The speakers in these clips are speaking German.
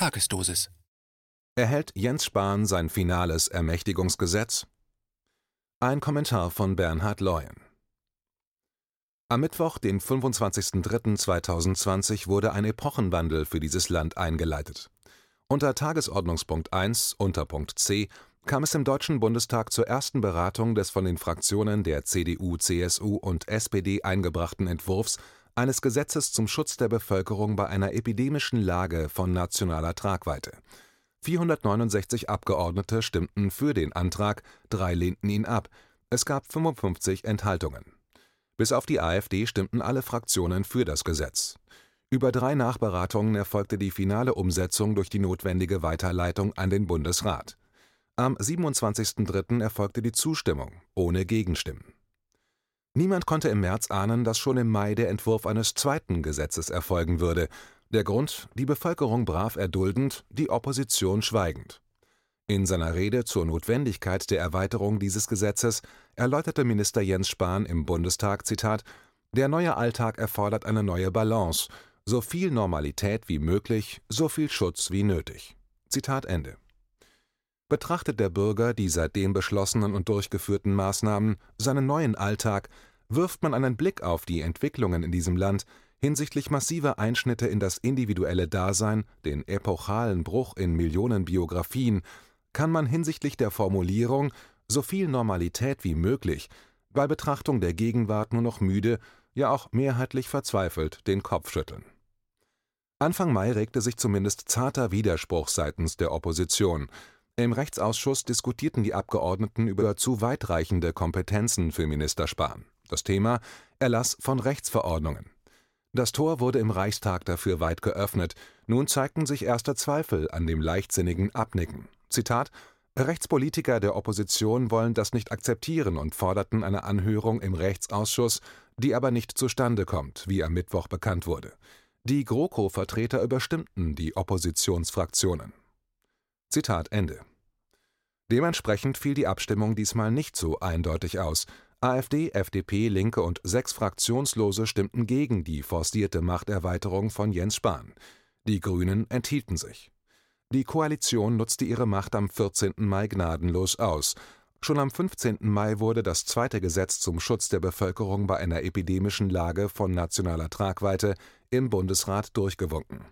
Tagesdosis. Erhält Jens Spahn sein finales Ermächtigungsgesetz? Ein Kommentar von Bernhard Leuen. Am Mittwoch, den 25.03.2020, wurde ein Epochenwandel für dieses Land eingeleitet. Unter Tagesordnungspunkt 1, Unterpunkt C, kam es im Deutschen Bundestag zur ersten Beratung des von den Fraktionen der CDU, CSU und SPD eingebrachten Entwurfs eines Gesetzes zum Schutz der Bevölkerung bei einer epidemischen Lage von nationaler Tragweite. 469 Abgeordnete stimmten für den Antrag, drei lehnten ihn ab. Es gab 55 Enthaltungen. Bis auf die AfD stimmten alle Fraktionen für das Gesetz. Über drei Nachberatungen erfolgte die finale Umsetzung durch die notwendige Weiterleitung an den Bundesrat. Am 27.03. erfolgte die Zustimmung ohne Gegenstimmen. Niemand konnte im März ahnen, dass schon im Mai der Entwurf eines zweiten Gesetzes erfolgen würde. Der Grund: die Bevölkerung brav erduldend, die Opposition schweigend. In seiner Rede zur Notwendigkeit der Erweiterung dieses Gesetzes erläuterte Minister Jens Spahn im Bundestag: Zitat, Der neue Alltag erfordert eine neue Balance, so viel Normalität wie möglich, so viel Schutz wie nötig. Zitat Ende. Betrachtet der Bürger die seitdem beschlossenen und durchgeführten Maßnahmen seinen neuen Alltag, wirft man einen Blick auf die Entwicklungen in diesem Land hinsichtlich massiver Einschnitte in das individuelle Dasein, den epochalen Bruch in Millionen Biografien, kann man hinsichtlich der Formulierung so viel Normalität wie möglich bei Betrachtung der Gegenwart nur noch müde, ja auch mehrheitlich verzweifelt den Kopf schütteln. Anfang Mai regte sich zumindest zarter Widerspruch seitens der Opposition. Im Rechtsausschuss diskutierten die Abgeordneten über zu weitreichende Kompetenzen für Minister Spahn. Das Thema Erlass von Rechtsverordnungen. Das Tor wurde im Reichstag dafür weit geöffnet. Nun zeigten sich erste Zweifel an dem leichtsinnigen Abnicken. Zitat Rechtspolitiker der Opposition wollen das nicht akzeptieren und forderten eine Anhörung im Rechtsausschuss, die aber nicht zustande kommt, wie am Mittwoch bekannt wurde. Die GroKo-Vertreter überstimmten die Oppositionsfraktionen. Zitat Ende. Dementsprechend fiel die Abstimmung diesmal nicht so eindeutig aus. AfD, FDP, Linke und sechs Fraktionslose stimmten gegen die forcierte Machterweiterung von Jens Spahn. Die Grünen enthielten sich. Die Koalition nutzte ihre Macht am 14. Mai gnadenlos aus. Schon am 15. Mai wurde das zweite Gesetz zum Schutz der Bevölkerung bei einer epidemischen Lage von nationaler Tragweite im Bundesrat durchgewunken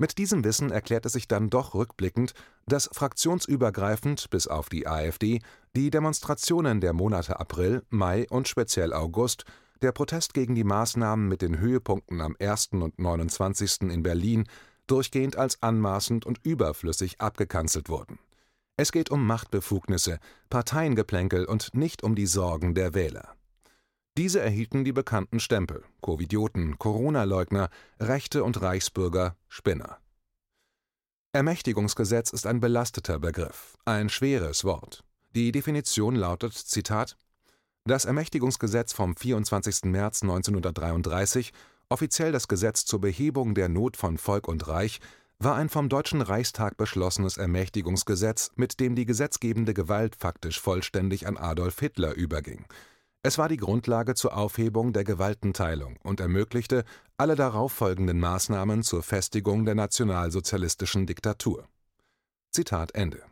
mit diesem Wissen erklärte sich dann doch rückblickend, dass fraktionsübergreifend bis auf die AfD die Demonstrationen der Monate April, Mai und speziell August, der Protest gegen die Maßnahmen mit den Höhepunkten am 1. und 29. in Berlin durchgehend als anmaßend und überflüssig abgekanzelt wurden. Es geht um Machtbefugnisse, Parteiengeplänkel und nicht um die Sorgen der Wähler. Diese erhielten die bekannten Stempel Covidioten, Corona-Leugner, Rechte und Reichsbürger, Spinner. Ermächtigungsgesetz ist ein belasteter Begriff, ein schweres Wort. Die Definition lautet Zitat Das Ermächtigungsgesetz vom 24. März 1933, offiziell das Gesetz zur Behebung der Not von Volk und Reich, war ein vom Deutschen Reichstag beschlossenes Ermächtigungsgesetz, mit dem die gesetzgebende Gewalt faktisch vollständig an Adolf Hitler überging es war die Grundlage zur Aufhebung der Gewaltenteilung und ermöglichte alle darauf folgenden Maßnahmen zur Festigung der nationalsozialistischen Diktatur. Zitat Ende.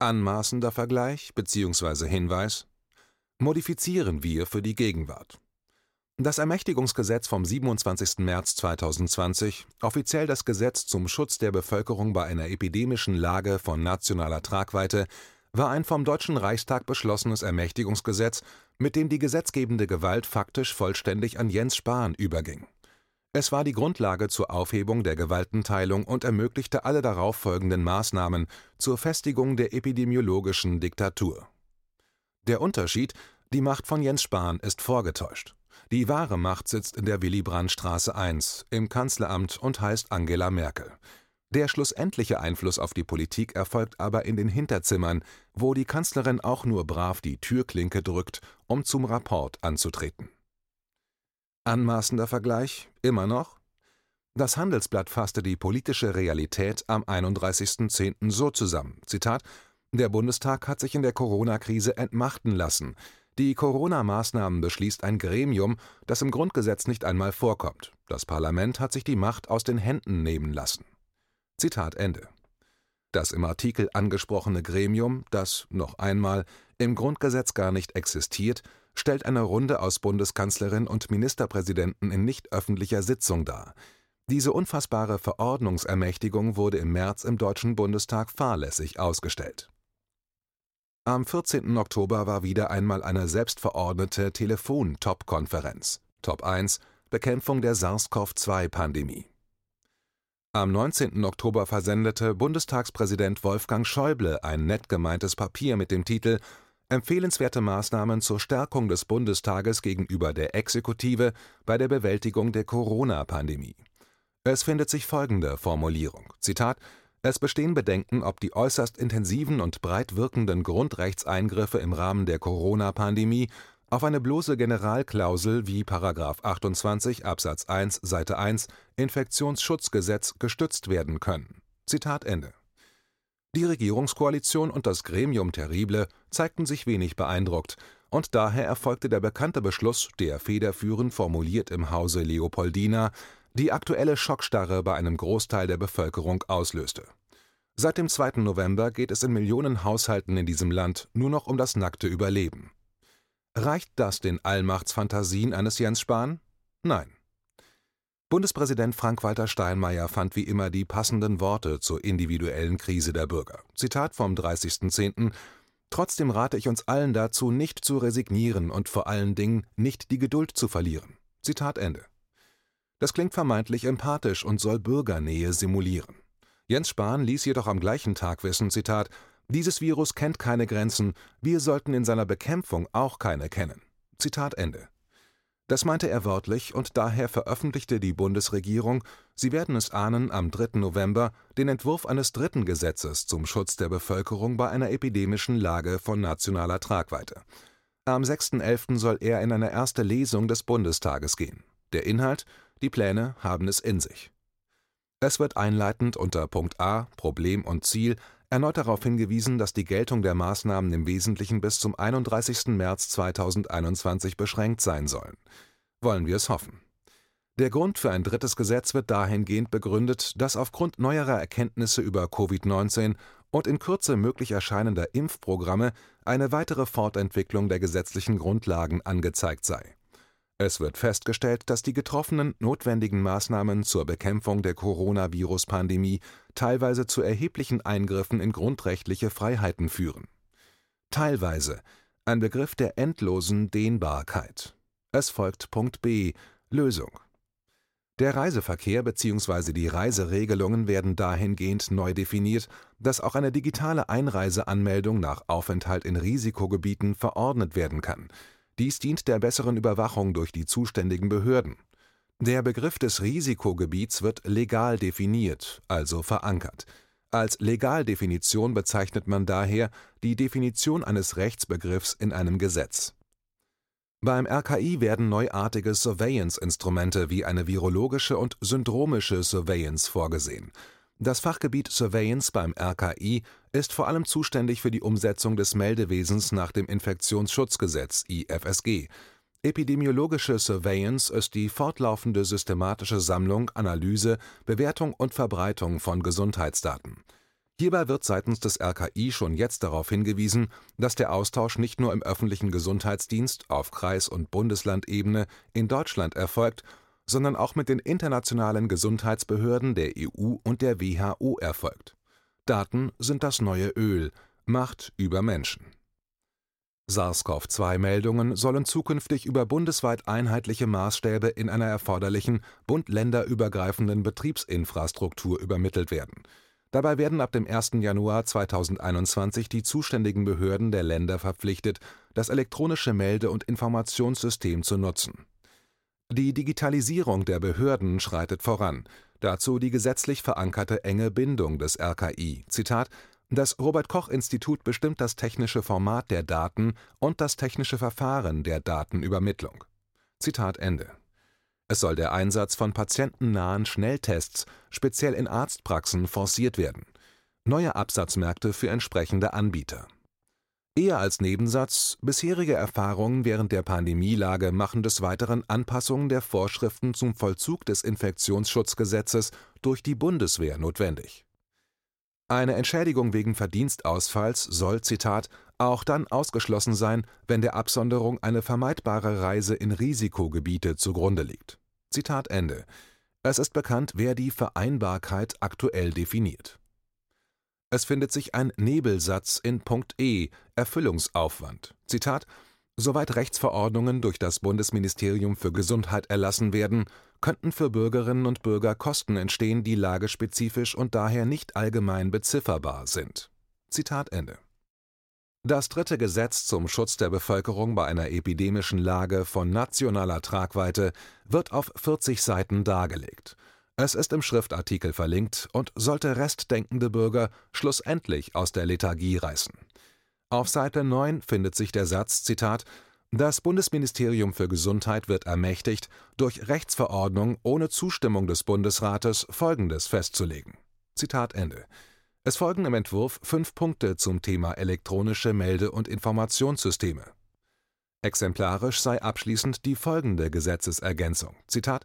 Anmaßender Vergleich bzw. Hinweis modifizieren wir für die Gegenwart. Das Ermächtigungsgesetz vom 27. März 2020, offiziell das Gesetz zum Schutz der Bevölkerung bei einer epidemischen Lage von nationaler Tragweite, war ein vom Deutschen Reichstag beschlossenes Ermächtigungsgesetz, mit dem die gesetzgebende Gewalt faktisch vollständig an Jens Spahn überging. Es war die Grundlage zur Aufhebung der Gewaltenteilung und ermöglichte alle darauf folgenden Maßnahmen zur Festigung der epidemiologischen Diktatur. Der Unterschied: Die Macht von Jens Spahn ist vorgetäuscht. Die wahre Macht sitzt in der Willy-Brandt-Straße 1 im Kanzleramt und heißt Angela Merkel. Der schlussendliche Einfluss auf die Politik erfolgt aber in den Hinterzimmern, wo die Kanzlerin auch nur brav die Türklinke drückt, um zum Rapport anzutreten. Anmaßender Vergleich immer noch? Das Handelsblatt fasste die politische Realität am 31.10. so zusammen: Zitat: Der Bundestag hat sich in der Corona-Krise entmachten lassen. Die Corona-Maßnahmen beschließt ein Gremium, das im Grundgesetz nicht einmal vorkommt. Das Parlament hat sich die Macht aus den Händen nehmen lassen. Zitat Ende. Das im Artikel angesprochene Gremium, das, noch einmal, im Grundgesetz gar nicht existiert, stellt eine Runde aus Bundeskanzlerin und Ministerpräsidenten in nicht öffentlicher Sitzung dar. Diese unfassbare Verordnungsermächtigung wurde im März im Deutschen Bundestag fahrlässig ausgestellt. Am 14. Oktober war wieder einmal eine selbstverordnete Telefon-Top-Konferenz. Top 1 Bekämpfung der SARS-CoV-2-Pandemie. Am 19. Oktober versendete Bundestagspräsident Wolfgang Schäuble ein nett gemeintes Papier mit dem Titel Empfehlenswerte Maßnahmen zur Stärkung des Bundestages gegenüber der Exekutive bei der Bewältigung der Corona-Pandemie. Es findet sich folgende Formulierung: Zitat es bestehen Bedenken, ob die äußerst intensiven und breit wirkenden Grundrechtseingriffe im Rahmen der Corona-Pandemie auf eine bloße Generalklausel wie § 28 Absatz 1 Seite 1 Infektionsschutzgesetz gestützt werden können. Zitat Ende. Die Regierungskoalition und das Gremium terrible zeigten sich wenig beeindruckt, und daher erfolgte der bekannte Beschluss, der federführend formuliert im Hause Leopoldina die aktuelle Schockstarre bei einem Großteil der Bevölkerung auslöste. Seit dem 2. November geht es in Millionen Haushalten in diesem Land nur noch um das nackte Überleben. Reicht das den Allmachtsfantasien eines Jens Spahn? Nein. Bundespräsident Frank-Walter Steinmeier fand wie immer die passenden Worte zur individuellen Krise der Bürger. Zitat vom 30.10. Trotzdem rate ich uns allen dazu, nicht zu resignieren und vor allen Dingen nicht die Geduld zu verlieren. Zitat Ende. Das klingt vermeintlich empathisch und soll Bürgernähe simulieren. Jens Spahn ließ jedoch am gleichen Tag wissen, Zitat, dieses Virus kennt keine Grenzen, wir sollten in seiner Bekämpfung auch keine kennen. Zitat Ende. Das meinte er wörtlich und daher veröffentlichte die Bundesregierung, Sie werden es ahnen, am 3. November den Entwurf eines dritten Gesetzes zum Schutz der Bevölkerung bei einer epidemischen Lage von nationaler Tragweite. Am 6.11. soll er in eine erste Lesung des Bundestages gehen. Der Inhalt die Pläne haben es in sich. Es wird einleitend unter Punkt A Problem und Ziel erneut darauf hingewiesen, dass die Geltung der Maßnahmen im Wesentlichen bis zum 31. März 2021 beschränkt sein sollen. Wollen wir es hoffen. Der Grund für ein drittes Gesetz wird dahingehend begründet, dass aufgrund neuerer Erkenntnisse über Covid-19 und in Kürze möglich erscheinender Impfprogramme eine weitere Fortentwicklung der gesetzlichen Grundlagen angezeigt sei es wird festgestellt, dass die getroffenen notwendigen Maßnahmen zur Bekämpfung der Coronavirus-Pandemie teilweise zu erheblichen Eingriffen in grundrechtliche Freiheiten führen. Teilweise ein Begriff der endlosen Dehnbarkeit. Es folgt Punkt B Lösung. Der Reiseverkehr bzw. die Reiseregelungen werden dahingehend neu definiert, dass auch eine digitale Einreiseanmeldung nach Aufenthalt in Risikogebieten verordnet werden kann dies dient der besseren Überwachung durch die zuständigen Behörden. Der Begriff des Risikogebiets wird legal definiert, also verankert. Als Legaldefinition bezeichnet man daher die Definition eines Rechtsbegriffs in einem Gesetz. Beim RKI werden neuartige Surveillance-Instrumente wie eine virologische und syndromische Surveillance vorgesehen das Fachgebiet Surveillance beim RKI ist vor allem zuständig für die Umsetzung des Meldewesens nach dem Infektionsschutzgesetz (IFSG). Epidemiologische Surveillance ist die fortlaufende systematische Sammlung, Analyse, Bewertung und Verbreitung von Gesundheitsdaten. Hierbei wird seitens des RKI schon jetzt darauf hingewiesen, dass der Austausch nicht nur im öffentlichen Gesundheitsdienst auf Kreis und Bundeslandebene in Deutschland erfolgt sondern auch mit den internationalen Gesundheitsbehörden der EU und der WHO erfolgt. Daten sind das neue Öl, Macht über Menschen. SARS-CoV-2-Meldungen sollen zukünftig über bundesweit einheitliche Maßstäbe in einer erforderlichen bund-länderübergreifenden Betriebsinfrastruktur übermittelt werden. Dabei werden ab dem 1. Januar 2021 die zuständigen Behörden der Länder verpflichtet, das elektronische Melde- und Informationssystem zu nutzen die Digitalisierung der Behörden schreitet voran, dazu die gesetzlich verankerte enge Bindung des RKI. Zitat das Robert Koch Institut bestimmt das technische Format der Daten und das technische Verfahren der Datenübermittlung. Zitat Ende. Es soll der Einsatz von patientennahen Schnelltests, speziell in Arztpraxen, forciert werden. Neue Absatzmärkte für entsprechende Anbieter Eher als Nebensatz: Bisherige Erfahrungen während der Pandemielage machen des Weiteren Anpassungen der Vorschriften zum Vollzug des Infektionsschutzgesetzes durch die Bundeswehr notwendig. Eine Entschädigung wegen Verdienstausfalls soll, Zitat, auch dann ausgeschlossen sein, wenn der Absonderung eine vermeidbare Reise in Risikogebiete zugrunde liegt. Zitat Ende. Es ist bekannt, wer die Vereinbarkeit aktuell definiert. Es findet sich ein Nebelsatz in Punkt E Erfüllungsaufwand. Zitat Soweit Rechtsverordnungen durch das Bundesministerium für Gesundheit erlassen werden, könnten für Bürgerinnen und Bürger Kosten entstehen, die lagespezifisch und daher nicht allgemein bezifferbar sind. Zitat Ende. Das dritte Gesetz zum Schutz der Bevölkerung bei einer epidemischen Lage von nationaler Tragweite wird auf 40 Seiten dargelegt. Es ist im Schriftartikel verlinkt und sollte restdenkende Bürger schlussendlich aus der Lethargie reißen. Auf Seite 9 findet sich der Satz, Zitat, das Bundesministerium für Gesundheit wird ermächtigt, durch Rechtsverordnung ohne Zustimmung des Bundesrates Folgendes festzulegen. Zitat Ende. Es folgen im Entwurf fünf Punkte zum Thema elektronische Melde- und Informationssysteme. Exemplarisch sei abschließend die folgende Gesetzesergänzung. Zitat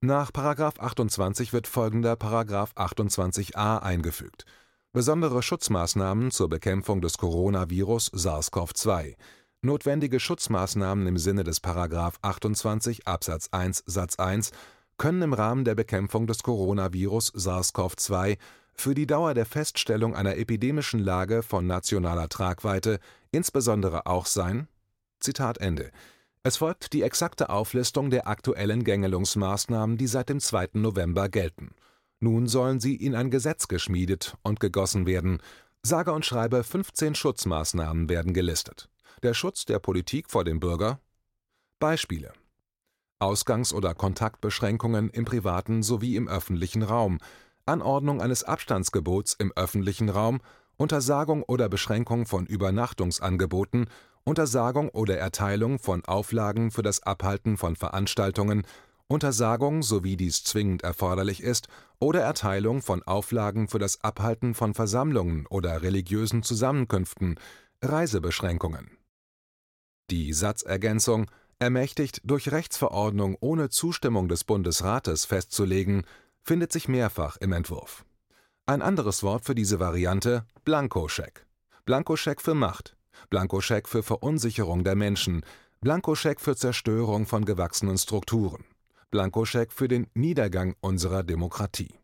Nach 28 wird folgender 28a eingefügt besondere Schutzmaßnahmen zur Bekämpfung des Coronavirus SARS-CoV-2, notwendige Schutzmaßnahmen im Sinne des § 28 Absatz 1 Satz 1 können im Rahmen der Bekämpfung des Coronavirus SARS-CoV-2 für die Dauer der Feststellung einer epidemischen Lage von nationaler Tragweite insbesondere auch sein Zitat Ende. Es folgt die exakte Auflistung der aktuellen Gängelungsmaßnahmen, die seit dem 2. November gelten nun sollen sie in ein Gesetz geschmiedet und gegossen werden. Sage und schreibe 15 Schutzmaßnahmen werden gelistet. Der Schutz der Politik vor dem Bürger. Beispiele. Ausgangs- oder Kontaktbeschränkungen im privaten sowie im öffentlichen Raum, Anordnung eines Abstandsgebots im öffentlichen Raum, Untersagung oder Beschränkung von Übernachtungsangeboten, Untersagung oder Erteilung von Auflagen für das Abhalten von Veranstaltungen, Untersagung, sowie dies zwingend erforderlich ist, oder Erteilung von Auflagen für das Abhalten von Versammlungen oder religiösen Zusammenkünften, Reisebeschränkungen. Die Satzergänzung ermächtigt durch Rechtsverordnung ohne Zustimmung des Bundesrates festzulegen, findet sich mehrfach im Entwurf. Ein anderes Wort für diese Variante Blankoscheck. Blankoscheck für Macht, Blankoscheck für Verunsicherung der Menschen, Blankoscheck für Zerstörung von gewachsenen Strukturen. Blankoscheck für den Niedergang unserer Demokratie.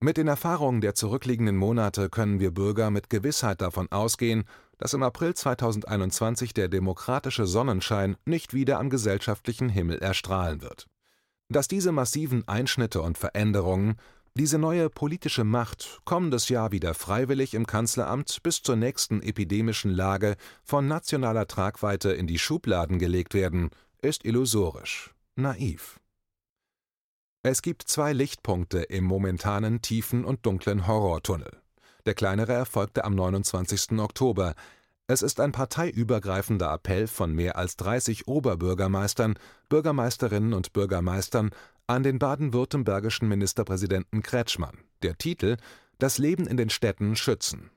Mit den Erfahrungen der zurückliegenden Monate können wir Bürger mit Gewissheit davon ausgehen, dass im April 2021 der demokratische Sonnenschein nicht wieder am gesellschaftlichen Himmel erstrahlen wird. Dass diese massiven Einschnitte und Veränderungen, diese neue politische Macht kommendes Jahr wieder freiwillig im Kanzleramt bis zur nächsten epidemischen Lage von nationaler Tragweite in die Schubladen gelegt werden, ist illusorisch naiv. Es gibt zwei Lichtpunkte im momentanen tiefen und dunklen Horrortunnel. Der kleinere erfolgte am 29. Oktober. Es ist ein parteiübergreifender Appell von mehr als 30 Oberbürgermeistern, Bürgermeisterinnen und Bürgermeistern an den baden-württembergischen Ministerpräsidenten Kretschmann. Der Titel Das Leben in den Städten schützen.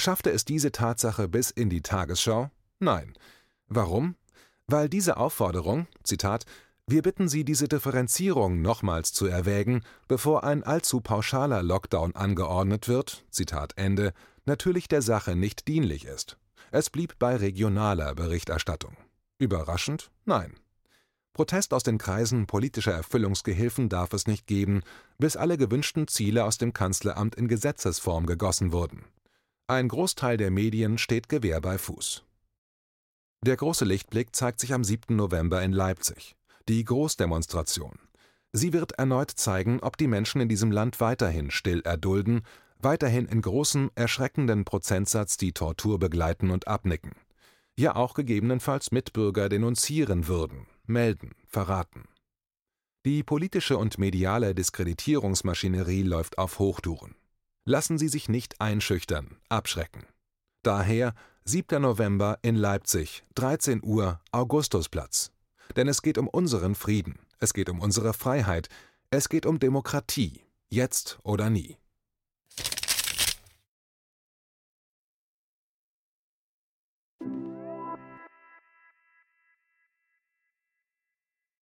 Schaffte es diese Tatsache bis in die Tagesschau? Nein. Warum? weil diese Aufforderung, Zitat, wir bitten Sie, diese Differenzierung nochmals zu erwägen, bevor ein allzu pauschaler Lockdown angeordnet wird, Zitat Ende, natürlich der Sache nicht dienlich ist. Es blieb bei regionaler Berichterstattung. Überraschend? Nein. Protest aus den Kreisen politischer Erfüllungsgehilfen darf es nicht geben, bis alle gewünschten Ziele aus dem Kanzleramt in Gesetzesform gegossen wurden. Ein Großteil der Medien steht Gewehr bei Fuß. Der große Lichtblick zeigt sich am 7. November in Leipzig. Die Großdemonstration. Sie wird erneut zeigen, ob die Menschen in diesem Land weiterhin still erdulden, weiterhin in großem, erschreckenden Prozentsatz die Tortur begleiten und abnicken. Ja auch gegebenenfalls Mitbürger denunzieren würden, melden, verraten. Die politische und mediale Diskreditierungsmaschinerie läuft auf Hochtouren. Lassen Sie sich nicht einschüchtern, abschrecken. Daher 7. November in Leipzig, 13 Uhr, Augustusplatz. Denn es geht um unseren Frieden, es geht um unsere Freiheit, es geht um Demokratie, jetzt oder nie.